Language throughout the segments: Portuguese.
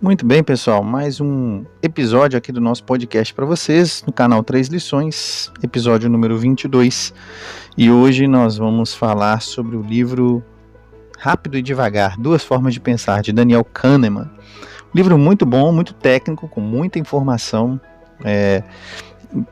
Muito bem, pessoal, mais um episódio aqui do nosso podcast para vocês no canal Três Lições, episódio número 22. E hoje nós vamos falar sobre o livro Rápido e Devagar: Duas Formas de Pensar, de Daniel Kahneman. Um livro muito bom, muito técnico, com muita informação é,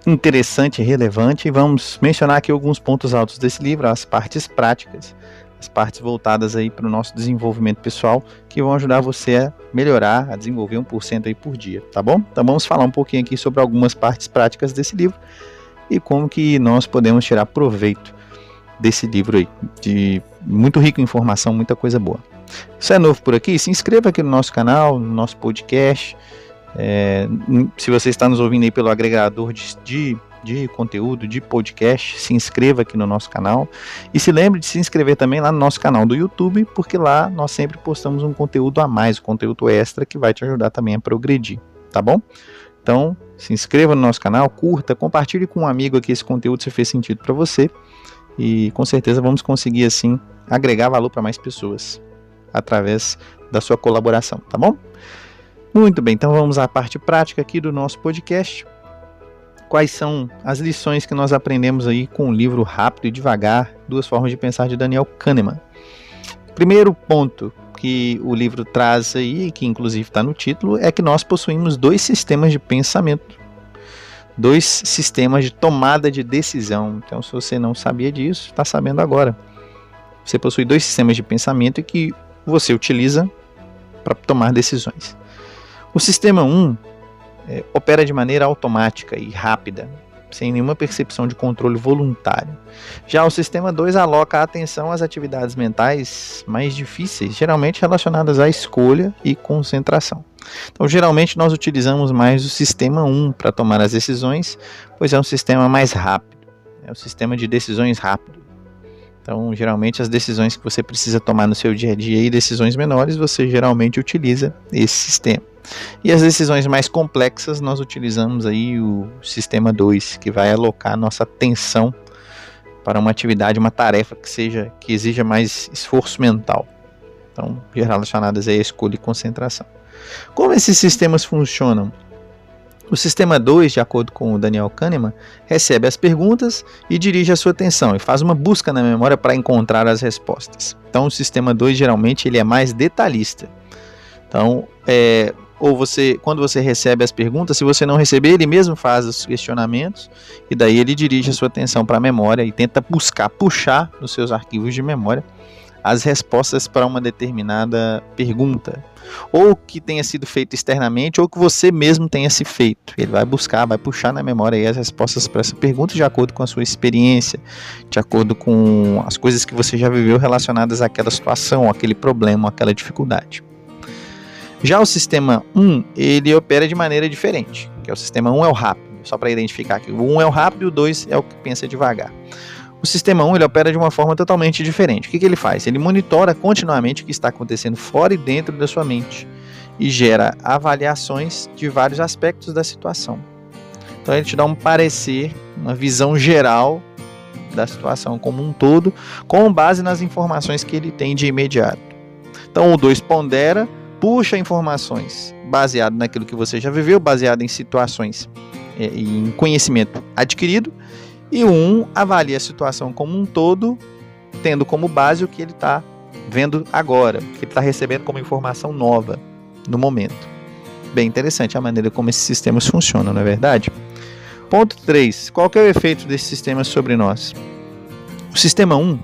interessante e relevante. E vamos mencionar aqui alguns pontos altos desse livro, as partes práticas as partes voltadas aí para o nosso desenvolvimento pessoal, que vão ajudar você a melhorar, a desenvolver 1% aí por dia, tá bom? Então vamos falar um pouquinho aqui sobre algumas partes práticas desse livro e como que nós podemos tirar proveito desse livro aí, de muito rico em informação, muita coisa boa. Se é novo por aqui, se inscreva aqui no nosso canal, no nosso podcast. É, se você está nos ouvindo aí pelo agregador de, de de conteúdo, de podcast, se inscreva aqui no nosso canal. E se lembre de se inscrever também lá no nosso canal do YouTube, porque lá nós sempre postamos um conteúdo a mais, um conteúdo extra que vai te ajudar também a progredir, tá bom? Então, se inscreva no nosso canal, curta, compartilhe com um amigo aqui esse conteúdo se fez sentido para você. E com certeza vamos conseguir assim agregar valor para mais pessoas através da sua colaboração, tá bom? Muito bem, então vamos à parte prática aqui do nosso podcast quais são as lições que nós aprendemos aí com o livro Rápido e Devagar, Duas Formas de Pensar de Daniel Kahneman. Primeiro ponto que o livro traz aí, que inclusive está no título, é que nós possuímos dois sistemas de pensamento, dois sistemas de tomada de decisão. Então, se você não sabia disso, está sabendo agora. Você possui dois sistemas de pensamento que você utiliza para tomar decisões. O sistema 1 um é, opera de maneira automática e rápida, sem nenhuma percepção de controle voluntário. Já o sistema 2 aloca a atenção às atividades mentais mais difíceis, geralmente relacionadas à escolha e concentração. Então, geralmente nós utilizamos mais o sistema 1 para tomar as decisões, pois é um sistema mais rápido, é um sistema de decisões rápido. Então, geralmente as decisões que você precisa tomar no seu dia a dia e decisões menores, você geralmente utiliza esse sistema. E as decisões mais complexas, nós utilizamos aí o sistema 2, que vai alocar nossa atenção para uma atividade, uma tarefa que seja que exija mais esforço mental. Então, relacionadas a escolha e concentração. Como esses sistemas funcionam? O sistema 2, de acordo com o Daniel Kahneman, recebe as perguntas e dirige a sua atenção e faz uma busca na memória para encontrar as respostas. Então, o sistema 2 geralmente ele é mais detalhista. Então, é, ou você, quando você recebe as perguntas, se você não receber, ele mesmo faz os questionamentos e daí ele dirige a sua atenção para a memória e tenta buscar, puxar nos seus arquivos de memória as respostas para uma determinada pergunta, ou que tenha sido feito externamente, ou que você mesmo tenha se feito. Ele vai buscar, vai puxar na memória as respostas para essa pergunta de acordo com a sua experiência, de acordo com as coisas que você já viveu relacionadas àquela situação, aquele problema, aquela dificuldade. Já o sistema 1, ele opera de maneira diferente, que é o sistema 1 é o rápido, só para identificar que o 1 é o rápido o 2 é o que pensa devagar. O sistema 1 ele opera de uma forma totalmente diferente. O que, que ele faz? Ele monitora continuamente o que está acontecendo fora e dentro da sua mente e gera avaliações de vários aspectos da situação. Então ele te dá um parecer, uma visão geral da situação como um todo, com base nas informações que ele tem de imediato. Então o 2 pondera, puxa informações baseado naquilo que você já viveu, baseado em situações é, e em conhecimento adquirido, e um avalia a situação como um todo, tendo como base o que ele está vendo agora, o que ele está recebendo como informação nova no momento. Bem interessante a maneira como esses sistemas funcionam, não é verdade? Ponto 3. Qual é o efeito desse sistema sobre nós? O sistema 1,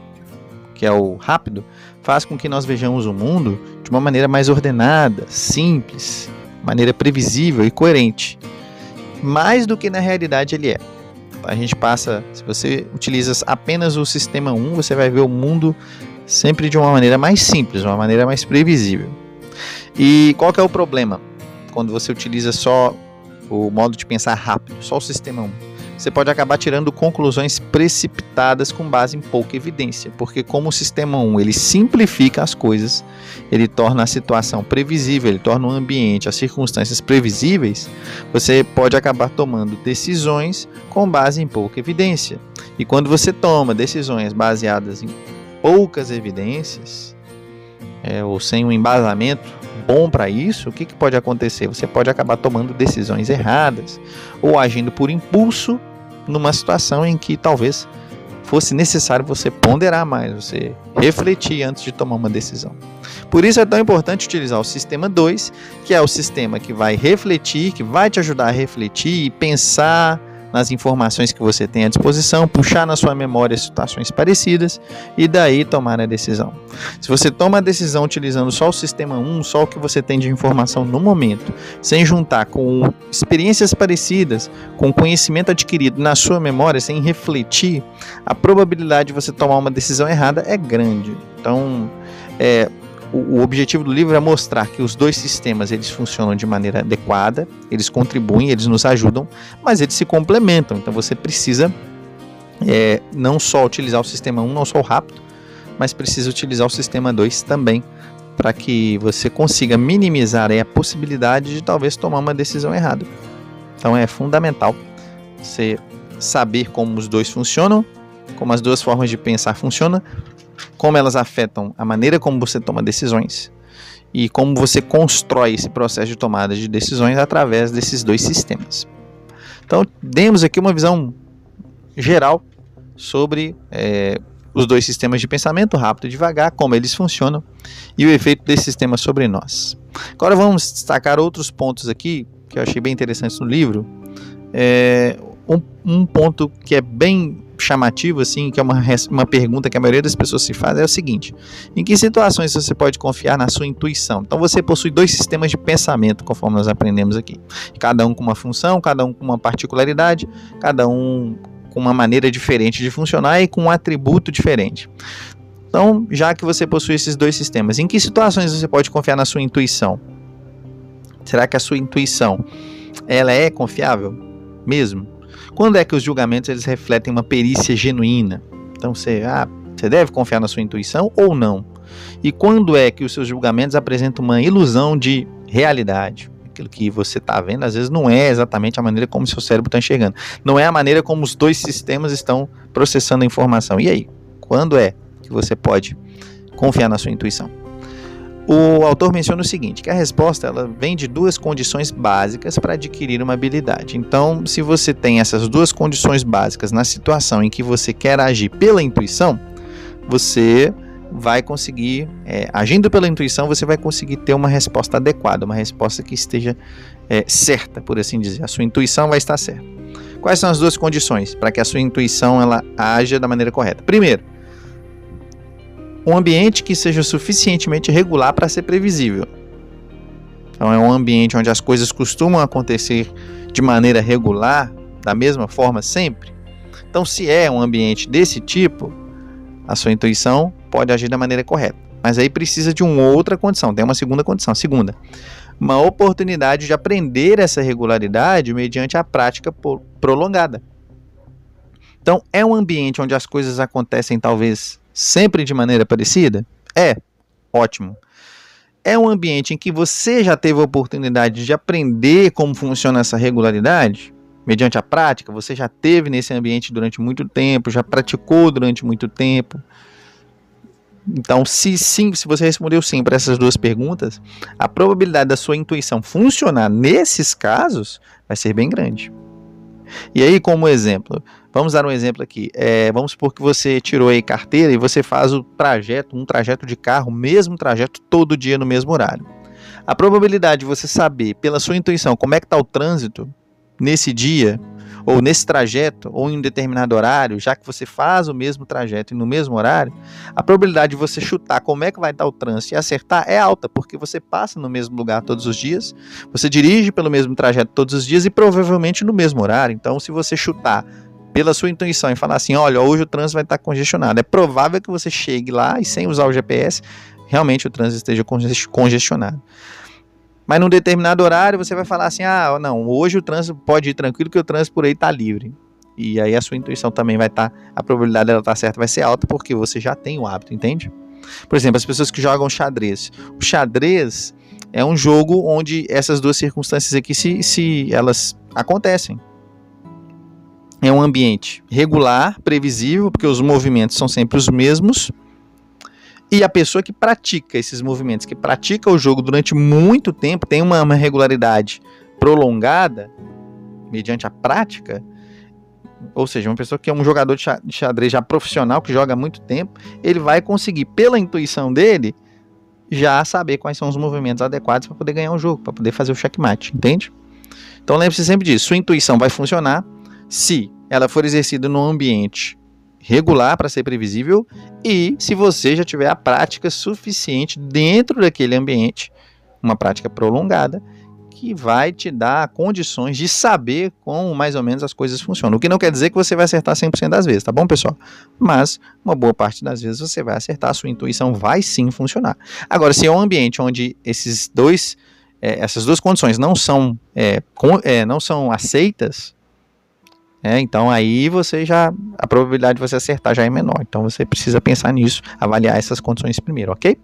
que é o rápido, faz com que nós vejamos o mundo de uma maneira mais ordenada, simples, maneira previsível e coerente, mais do que na realidade ele é. A gente passa, se você utiliza apenas o sistema 1, você vai ver o mundo sempre de uma maneira mais simples, uma maneira mais previsível. E qual é o problema quando você utiliza só o modo de pensar rápido, só o sistema 1? Você pode acabar tirando conclusões precipitadas com base em pouca evidência, porque como o sistema 1 ele simplifica as coisas, ele torna a situação previsível, ele torna o ambiente, as circunstâncias previsíveis, você pode acabar tomando decisões com base em pouca evidência. E quando você toma decisões baseadas em poucas evidências, é, ou sem um embasamento bom para isso, o que, que pode acontecer? Você pode acabar tomando decisões erradas ou agindo por impulso numa situação em que talvez fosse necessário você ponderar mais, você refletir antes de tomar uma decisão. Por isso é tão importante utilizar o sistema 2, que é o sistema que vai refletir, que vai te ajudar a refletir e pensar nas informações que você tem à disposição, puxar na sua memória situações parecidas e daí tomar a decisão. Se você toma a decisão utilizando só o sistema 1, só o que você tem de informação no momento, sem juntar com experiências parecidas, com conhecimento adquirido na sua memória, sem refletir, a probabilidade de você tomar uma decisão errada é grande. Então, é, o, objetivo do livro é mostrar que os dois sistemas eles funcionam de maneira adequada, eles contribuem, eles nos ajudam, mas eles se complementam. Então você precisa é, não só utilizar o sistema 1, não só o rápido, mas precisa utilizar o sistema 2 também, para que você consiga minimizar a possibilidade de talvez tomar uma decisão errada. Então é fundamental você saber como os dois funcionam, como as duas formas de pensar funcionam, como elas afetam a maneira como você toma decisões e como você constrói esse processo de tomada de decisões através desses dois sistemas. Então, demos aqui uma visão geral sobre é, os dois sistemas de pensamento, rápido e devagar, como eles funcionam e o efeito desse sistema sobre nós. Agora vamos destacar outros pontos aqui que eu achei bem interessantes no livro. É, um, um ponto que é bem chamativo, assim, que é uma, uma pergunta que a maioria das pessoas se faz, é o seguinte: em que situações você pode confiar na sua intuição? Então você possui dois sistemas de pensamento, conforme nós aprendemos aqui. Cada um com uma função, cada um com uma particularidade, cada um com uma maneira diferente de funcionar e com um atributo diferente. Então, já que você possui esses dois sistemas, em que situações você pode confiar na sua intuição? Será que a sua intuição ela é confiável mesmo? Quando é que os julgamentos eles refletem uma perícia genuína? Então você, ah, você deve confiar na sua intuição ou não? E quando é que os seus julgamentos apresentam uma ilusão de realidade? Aquilo que você está vendo, às vezes, não é exatamente a maneira como seu cérebro está enxergando. Não é a maneira como os dois sistemas estão processando a informação. E aí? Quando é que você pode confiar na sua intuição? O autor menciona o seguinte, que a resposta ela vem de duas condições básicas para adquirir uma habilidade. Então, se você tem essas duas condições básicas na situação em que você quer agir pela intuição, você vai conseguir, é, agindo pela intuição, você vai conseguir ter uma resposta adequada, uma resposta que esteja é, certa, por assim dizer. A sua intuição vai estar certa. Quais são as duas condições para que a sua intuição ela haja da maneira correta? Primeiro, um ambiente que seja suficientemente regular para ser previsível. Então é um ambiente onde as coisas costumam acontecer de maneira regular, da mesma forma sempre. Então, se é um ambiente desse tipo, a sua intuição pode agir da maneira correta. Mas aí precisa de uma outra condição, tem uma segunda condição. Segunda, uma oportunidade de aprender essa regularidade mediante a prática prolongada. Então, é um ambiente onde as coisas acontecem talvez sempre de maneira parecida? É, ótimo. É um ambiente em que você já teve a oportunidade de aprender como funciona essa regularidade? Mediante a prática, você já teve nesse ambiente durante muito tempo, já praticou durante muito tempo. Então, se sim, se você respondeu sim para essas duas perguntas, a probabilidade da sua intuição funcionar nesses casos vai ser bem grande. E aí, como exemplo, vamos dar um exemplo aqui. É, vamos supor que você tirou aí carteira e você faz o trajeto, um trajeto de carro, mesmo trajeto todo dia no mesmo horário. A probabilidade de você saber pela sua intuição como é que está o trânsito nesse dia ou nesse trajeto, ou em um determinado horário, já que você faz o mesmo trajeto e no mesmo horário, a probabilidade de você chutar como é que vai estar o trânsito e acertar é alta, porque você passa no mesmo lugar todos os dias, você dirige pelo mesmo trajeto todos os dias e provavelmente no mesmo horário. Então, se você chutar pela sua intuição e falar assim, olha, hoje o trânsito vai estar congestionado, é provável que você chegue lá e sem usar o GPS, realmente o trânsito esteja congestionado. Mas num determinado horário você vai falar assim: ah, não, hoje o trânsito pode ir tranquilo que o trânsito por aí está livre. E aí a sua intuição também vai estar, tá, a probabilidade dela estar tá certa vai ser alta porque você já tem o hábito, entende? Por exemplo, as pessoas que jogam xadrez. O xadrez é um jogo onde essas duas circunstâncias aqui se, se elas acontecem. É um ambiente regular, previsível, porque os movimentos são sempre os mesmos E a pessoa que pratica esses movimentos, que pratica o jogo durante muito tempo, tem uma, uma regularidade prolongada, mediante a prática, ou seja, uma pessoa que é um jogador de xadrez já profissional, que joga há muito tempo, ele vai conseguir, pela intuição dele, já saber quais são os movimentos adequados para poder ganhar o jogo, para poder fazer o checkmate, entende? Então lembre-se sempre disso, sua intuição vai funcionar se ela for exercida num ambiente regular para ser previsível e se você já tiver a prática suficiente dentro daquele ambiente, uma prática prolongada, que vai te dar condições de saber como mais ou menos as coisas funcionam. O que não quer dizer que você vai acertar 100% das vezes, tá bom, pessoal? Mas uma boa parte das vezes você vai acertar, a sua intuição vai sim funcionar. Agora, se é um ambiente onde esses dois, é, essas duas condições não são, é, com, é, não são aceitas, é, então aí você já a probabilidade de você acertar já é menor. Então você precisa pensar nisso, avaliar essas condições primeiro, ok?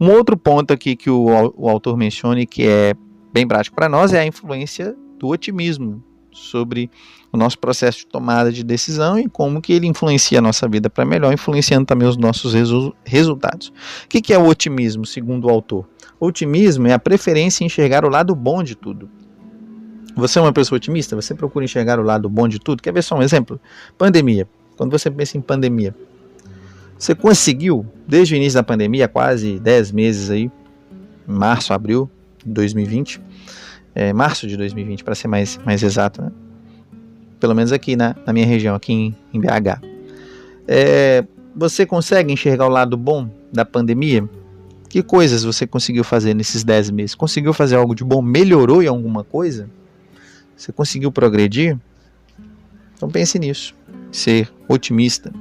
Um outro ponto aqui que o, o autor menciona que é bem prático para nós é a influência do otimismo sobre o nosso processo de tomada de decisão e como que ele influencia a nossa vida para melhor, influenciando também os nossos resu resultados. O que, que é o otimismo, segundo o autor? O otimismo é a preferência em enxergar o lado bom de tudo. Você é uma pessoa otimista? Você procura enxergar o lado bom de tudo? Quer ver só um exemplo? Pandemia. Quando você pensa em pandemia, você conseguiu, desde o início da pandemia, quase 10 meses aí, março, abril de 2020, é, março de 2020, para ser mais, mais exato, né? pelo menos aqui na, na minha região, aqui em, em BH. É, você consegue enxergar o lado bom da pandemia? Que coisas você conseguiu fazer nesses 10 meses? Conseguiu fazer algo de bom? Melhorou em alguma coisa? Você conseguiu progredir? Então pense nisso. Ser otimista.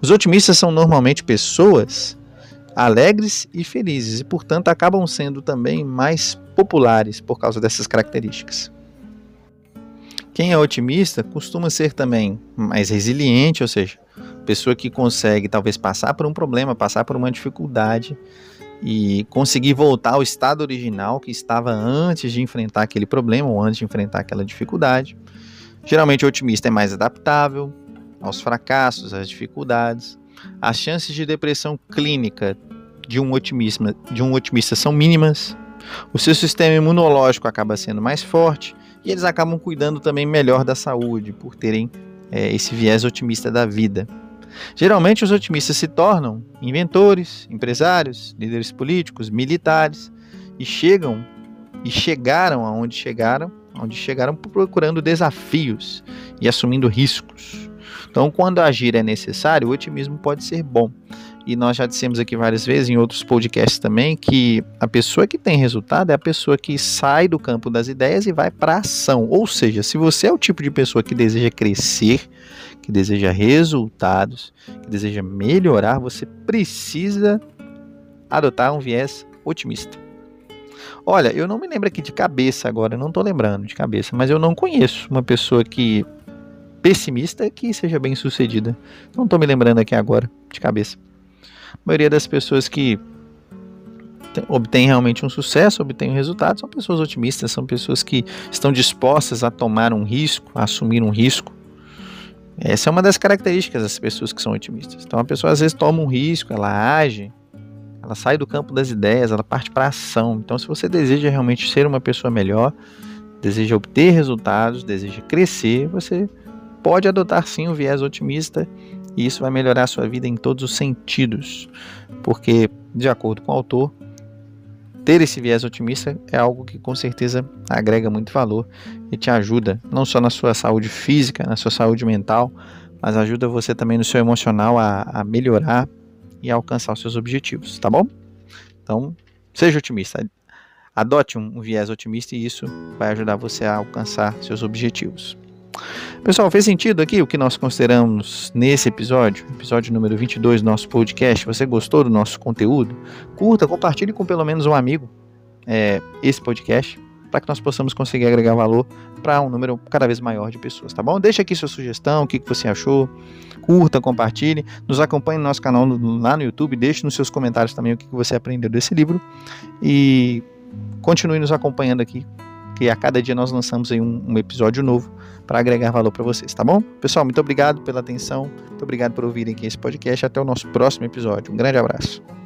Os otimistas são normalmente pessoas alegres e felizes e, portanto, acabam sendo também mais populares por causa dessas características. Quem é otimista costuma ser também mais resiliente, ou seja, pessoa que consegue talvez passar por um problema, passar por uma dificuldade e conseguir voltar ao estado original que estava antes de enfrentar aquele problema ou antes de enfrentar aquela dificuldade. Geralmente o otimista é mais adaptável aos fracassos, às dificuldades. As chances de depressão clínica de um otimista, de um otimista são mínimas. O seu sistema imunológico acaba sendo mais forte e eles acabam cuidando também melhor da saúde por terem é, esse viés otimista da vida. Geralmente, os otimistas se tornam inventores, empresários, líderes políticos, militares e chegam e chegaram aonde chegaram, onde chegaram procurando desafios e assumindo riscos. Então, quando agir é necessário, o otimismo pode ser bom. E nós já dissemos aqui várias vezes em outros podcasts também que a pessoa que tem resultado é a pessoa que sai do campo das ideias e vai para ação. Ou seja, se você é o tipo de pessoa que deseja crescer, que deseja resultados, que deseja melhorar, você precisa adotar um viés otimista. Olha, eu não me lembro aqui de cabeça agora, não estou lembrando de cabeça, mas eu não conheço uma pessoa que pessimista que seja bem sucedida. Não estou me lembrando aqui agora de cabeça. A maioria das pessoas que obtêm realmente um sucesso, obtêm um resultado, são pessoas otimistas, são pessoas que estão dispostas a tomar um risco, a assumir um risco, essa é uma das características das pessoas que são otimistas. Então a pessoa às vezes toma um risco, ela age, ela sai do campo das ideias, ela parte para ação. Então se você deseja realmente ser uma pessoa melhor, deseja obter resultados, deseja crescer, você pode adotar sim um viés otimista e isso vai melhorar a sua vida em todos os sentidos. Porque, de acordo com o autor, ter esse viés otimista é algo que com certeza agrega muito valor e te ajuda não só na sua saúde física, na sua saúde mental, mas ajuda você também no seu emocional a, a melhorar e a alcançar os seus objetivos, tá bom? Então, seja otimista. Adote um, viés otimista e isso vai ajudar você a alcançar seus objetivos. Pessoal, fez sentido aqui o que nós consideramos nesse episódio, episódio número 22 do nosso podcast? Você gostou do nosso conteúdo? Curta, compartilhe com pelo menos um amigo é, esse podcast para que nós possamos conseguir agregar valor para um número cada vez maior de pessoas, tá bom? Deixa aqui sua sugestão, o que, que você achou, curta, compartilhe, nos acompanhe no nosso canal no, lá no YouTube, deixe nos seus comentários também o que, que você aprendeu desse livro e continue nos acompanhando aqui, que a cada dia nós lançamos aí um, um episódio novo para agregar valor para vocês, tá bom? Pessoal, muito obrigado pela atenção, muito obrigado por ouvirem aqui esse podcast. Até o nosso próximo episódio. Um grande abraço.